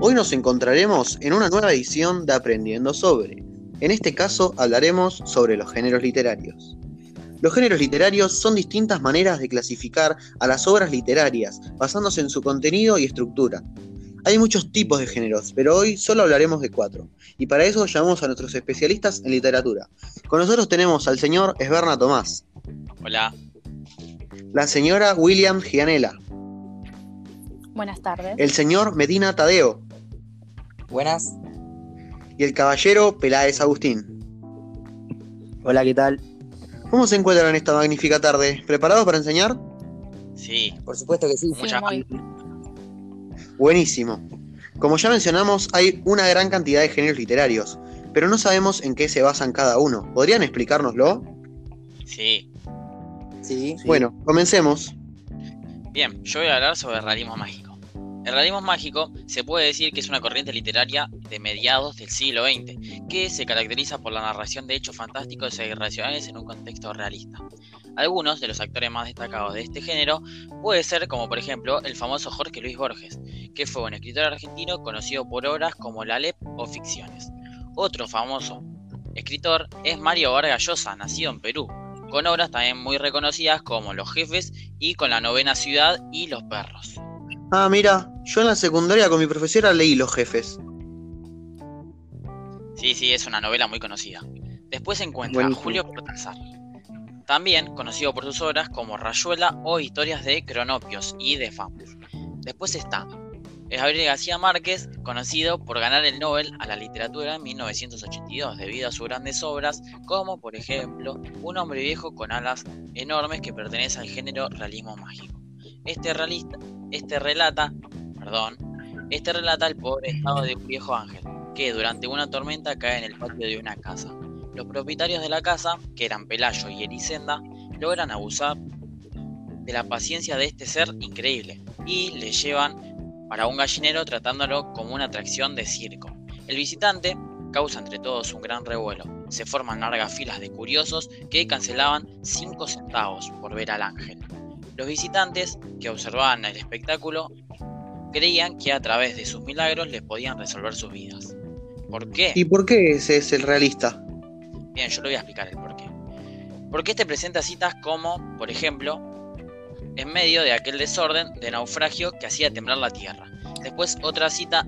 Hoy nos encontraremos en una nueva edición de Aprendiendo sobre. En este caso hablaremos sobre los géneros literarios. Los géneros literarios son distintas maneras de clasificar a las obras literarias, basándose en su contenido y estructura. Hay muchos tipos de géneros, pero hoy solo hablaremos de cuatro, y para eso llamamos a nuestros especialistas en literatura. Con nosotros tenemos al señor Esberna Tomás. Hola. La señora William Gianella. Buenas tardes. El señor Medina Tadeo. Buenas. Y el caballero Peláez Agustín. Hola, ¿qué tal? ¿Cómo se encuentran esta magnífica tarde? ¿Preparados para enseñar? Sí. Por supuesto que sí. Mucha- muy- Buenísimo. Como ya mencionamos, hay una gran cantidad de géneros literarios, pero no sabemos en qué se basan cada uno. ¿Podrían explicárnoslo? Sí. Sí. Bueno, comencemos. Bien, yo voy a hablar sobre el realismo mágico. El realismo mágico se puede decir que es una corriente literaria de mediados del siglo XX, que se caracteriza por la narración de hechos fantásticos e irracionales en un contexto realista. Algunos de los actores más destacados de este género puede ser como por ejemplo el famoso Jorge Luis Borges, que fue un escritor argentino conocido por obras como La Lep o Ficciones. Otro famoso escritor es Mario Vargas Llosa, nacido en Perú, con obras también muy reconocidas como Los Jefes y con La Novena Ciudad y Los Perros. Ah, mira, yo en la secundaria con mi profesora leí Los Jefes. Sí, sí, es una novela muy conocida. Después se encuentra Buenísimo. Julio Cortázar, también conocido por sus obras como Rayuela o Historias de Cronopios y de Famos. Después está Gabriel García Márquez, conocido por ganar el Nobel a la literatura en 1982 debido a sus grandes obras, como por ejemplo Un hombre viejo con alas enormes que pertenece al género realismo mágico. Este realista, este relata, perdón, este relata el pobre estado de un viejo ángel que durante una tormenta cae en el patio de una casa. Los propietarios de la casa, que eran Pelayo y Elisenda, logran abusar de la paciencia de este ser increíble y le llevan para un gallinero tratándolo como una atracción de circo. El visitante causa entre todos un gran revuelo. Se forman largas filas de curiosos que cancelaban 5 centavos por ver al ángel. Los visitantes que observaban el espectáculo creían que a través de sus milagros les podían resolver sus vidas. ¿Por qué? ¿Y por qué ese es el realista? Bien, yo le voy a explicar el porqué. Porque este presenta citas como, por ejemplo, en medio de aquel desorden de naufragio que hacía temblar la tierra. Después otra cita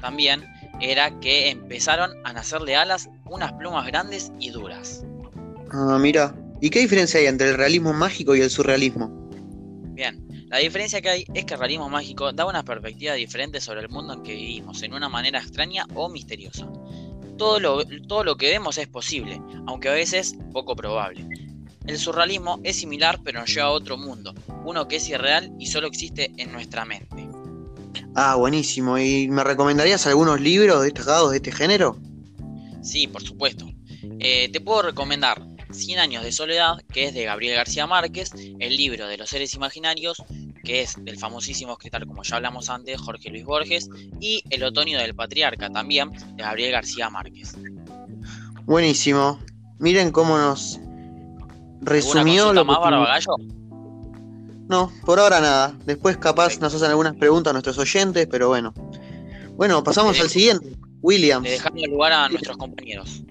también era que empezaron a nacerle alas unas plumas grandes y duras. Ah, mira. ¿Y qué diferencia hay entre el realismo mágico y el surrealismo? Bien, la diferencia que hay es que el realismo mágico da una perspectiva diferente sobre el mundo en que vivimos, en una manera extraña o misteriosa. Todo lo, todo lo que vemos es posible, aunque a veces poco probable. El surrealismo es similar pero nos lleva a otro mundo, uno que es irreal y solo existe en nuestra mente. Ah, buenísimo. ¿Y me recomendarías algunos libros destacados de este género? Sí, por supuesto. Eh, te puedo recomendar 100 años de soledad, que es de Gabriel García Márquez, el libro de los seres imaginarios, que es del famosísimo escritor, como ya hablamos antes, Jorge Luis Borges, y El otoño del patriarca, también de Gabriel García Márquez. Buenísimo. Miren cómo nos ¿Alguna resumió lo más, que... Barba Gallo? No, por ahora nada. Después capaz nos hacen algunas preguntas a nuestros oyentes, pero bueno. Bueno, pasamos al siguiente. Williams. Le dejamos lugar a nuestros compañeros.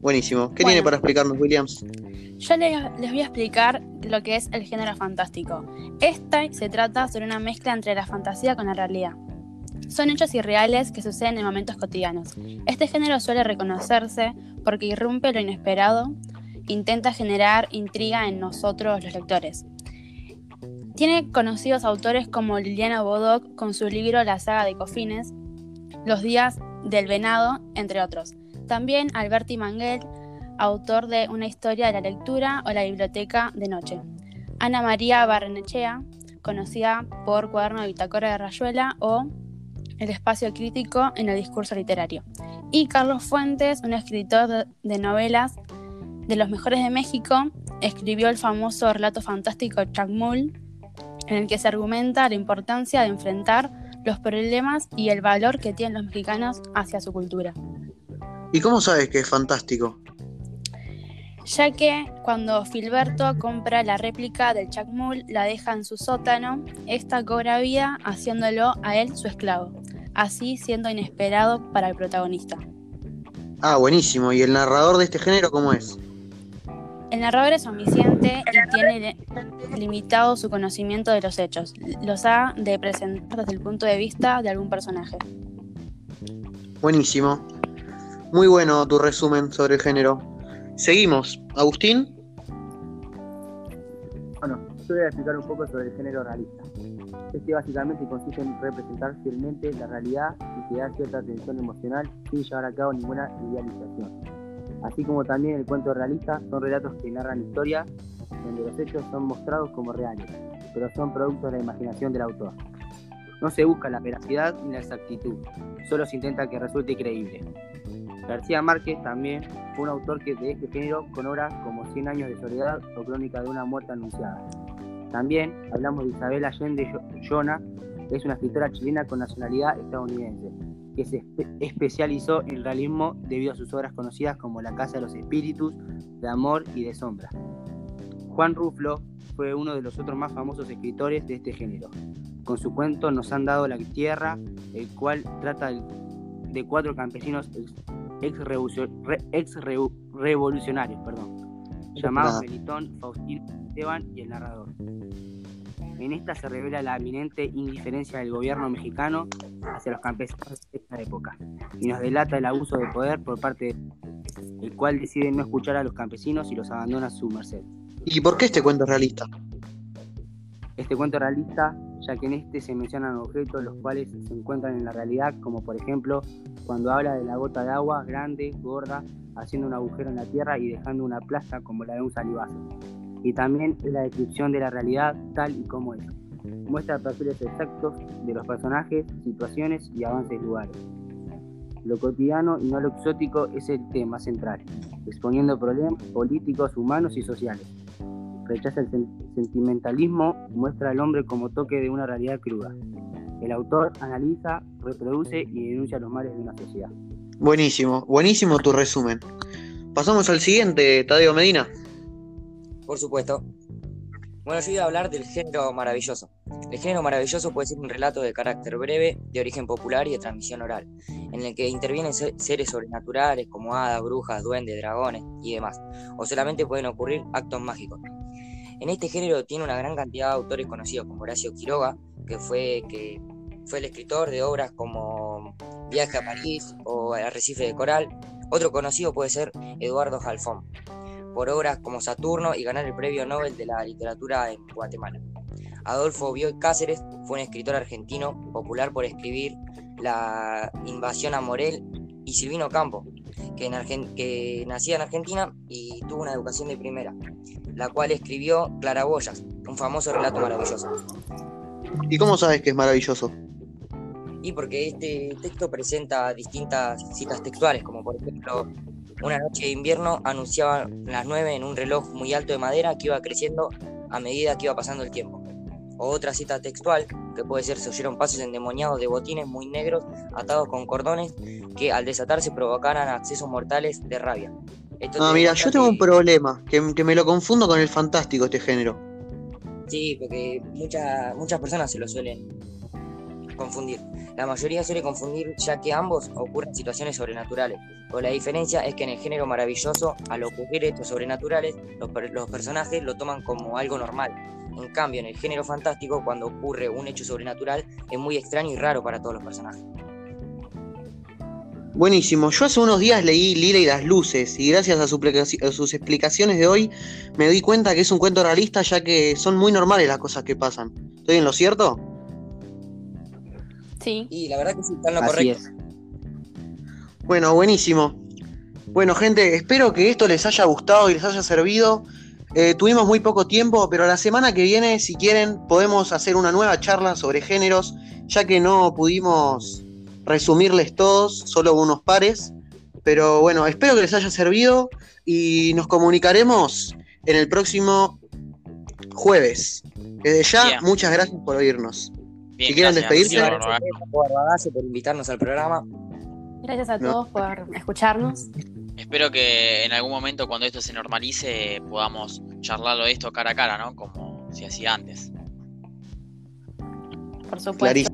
Buenísimo. ¿Qué Bueno. tiene para explicarnos, Williams? Yo les, les voy a explicar lo que es el género fantástico. Este se trata sobre una mezcla entre la fantasía con la realidad. Son hechos irreales que suceden en momentos cotidianos. Este género suele reconocerse porque irrumpe lo inesperado, intenta generar intriga en nosotros los lectores. Tiene conocidos autores como Liliana Bodoc con su libro La saga de Cofines, Los días del venado, entre otros. También Alberti Manguel, autor de Una historia de la lectura o La biblioteca de noche. Ana María Barrenechea, conocida por Cuaderno de Bitácora de Rayuela o El espacio crítico en el discurso literario. Y Carlos Fuentes, un escritor de, novelas de los mejores de México, escribió el famoso relato fantástico Chacmul, en el que se argumenta la importancia de enfrentar los problemas y el valor que tienen los mexicanos hacia su cultura. ¿Y cómo sabes que es fantástico? ya que cuando Filberto compra la réplica del Chacmul, la deja en su sótano, esta cobra vida haciéndolo a él su esclavo. así siendo inesperado para el protagonista. Ah, buenísimo. ¿Y el narrador de este género cómo es? El narrador es omnisciente y tiene limitado su conocimiento de los hechos. Los ha de presentar desde el punto de vista de algún personaje. Buenísimo. Muy bueno tu resumen sobre el género. Seguimos. Agustín. Bueno, yo voy a explicar un poco sobre el género realista. Este básicamente consiste en representar fielmente la realidad y da cierta atención emocional sin llevar a cabo ninguna idealización. Así como también el cuento realista son relatos que narran historias donde los hechos son mostrados como reales, pero son producto de la imaginación del autor. No se busca la veracidad ni la exactitud, solo se intenta que resulte creíble. García Márquez también fue un autor que de este género con obras como Cien años de soledad o Crónica de una muerte anunciada. También hablamos de Isabel Allende Llona, que es una escritora chilena con nacionalidad estadounidense, que se especializó en realismo debido a sus obras conocidas como La Casa de los Espíritus, de Amor y de Sombra. Juan Ruflo fue uno de los otros más famosos escritores de este género. Con su cuento Nos han dado la tierra, el cual trata de cuatro campesinos ex-revolucionarios, llamados Melitón, Faustino, Esteban y el narrador. En esta se revela la eminente indiferencia del gobierno mexicano hacia los campesinos de esta época y nos delata el abuso de poder por parte de el cual decide no escuchar a los campesinos y los abandona a su merced. ¿Y por qué este cuento es realista? Este cuento es realista ya que en este se mencionan objetos los cuales se encuentran en la realidad, como por ejemplo cuando habla de la gota de agua grande, gorda, haciendo un agujero en la tierra y dejando una plaza como la de un salivazo y también es la descripción de la realidad tal y como es. Muestra perfiles exactos de los personajes, situaciones y avances lugares. Lo cotidiano y no lo exótico es el tema central, exponiendo problemas políticos, humanos y sociales. Rechaza el sentimentalismo y muestra al hombre como toque de una realidad cruda. El autor analiza, reproduce y denuncia los males de una sociedad. Buenísimo, buenísimo tu resumen. Pasamos al siguiente, Tadeo Medina. Por supuesto. Bueno, yo iba a hablar del género maravilloso. El género maravilloso puede ser un relato de carácter breve, de origen popular y de transmisión oral, en el que intervienen seres sobrenaturales como hadas, brujas, duendes, dragones y demás, o solamente pueden ocurrir actos mágicos. En este género tiene una gran cantidad de autores conocidos como Horacio Quiroga, que fue, que fue el escritor de obras como Viaje a París o Arrecife de Coral. Otro conocido puede ser Eduardo Jalfón, por obras como Saturno y ganar el Premio Nobel de la Literatura en Guatemala. Adolfo Bioy Cáceres fue un escritor argentino popular por escribir La invasión a Morel y Silvino Campo, que, que nacía en Argentina y tuvo una educación de primera, la cual escribió Claraboyas, un famoso relato maravilloso. ¿Y cómo sabes que es maravilloso? Y porque este texto presenta distintas citas textuales, como por ejemplo una noche de invierno anunciaba las 9 en un reloj muy alto de madera que iba creciendo a medida que iba pasando el tiempo. O otra cita textual, que puede ser se oyeron pasos endemoniados de botines muy negros atados con cordones que al desatarse provocaran accesos mortales de rabia. ah, mira, yo tengo un problema, que, me lo confundo con el fantástico este género. Sí, porque muchas muchas personas se lo suelen confundir. La mayoría suele confundir ya que ambos ocurren situaciones sobrenaturales. Pero la diferencia es que en el género maravilloso, al ocurrir estos sobrenaturales, los, personajes lo toman como algo normal. En cambio, en el género fantástico, cuando ocurre un hecho sobrenatural, es muy extraño y raro para todos los personajes. Buenísimo. Yo hace unos días leí Lila y las luces y gracias a, a, sus explicaciones de hoy me di cuenta que es un cuento realista ya que son muy normales las cosas que pasan. ¿Estoy en lo cierto? Sí. Y la verdad que sí, está en lo correcto. Bueno, buenísimo. Bueno, gente, espero que esto les haya gustado y les haya servido. Eh, tuvimos muy poco tiempo, pero la semana que viene, si quieren, podemos hacer una nueva charla sobre géneros, ya que no pudimos resumirles todos, solo unos pares. Pero bueno, espero que les haya servido y nos comunicaremos en el próximo jueves. Desde ya, muchas gracias por oírnos si quieren despedirse. Gracias por invitarnos al programa. Gracias a todos por escucharnos. Espero que en algún momento cuando esto se normalice podamos charlarlo de esto cara a cara, ¿no? Como se hacía antes. Por supuesto.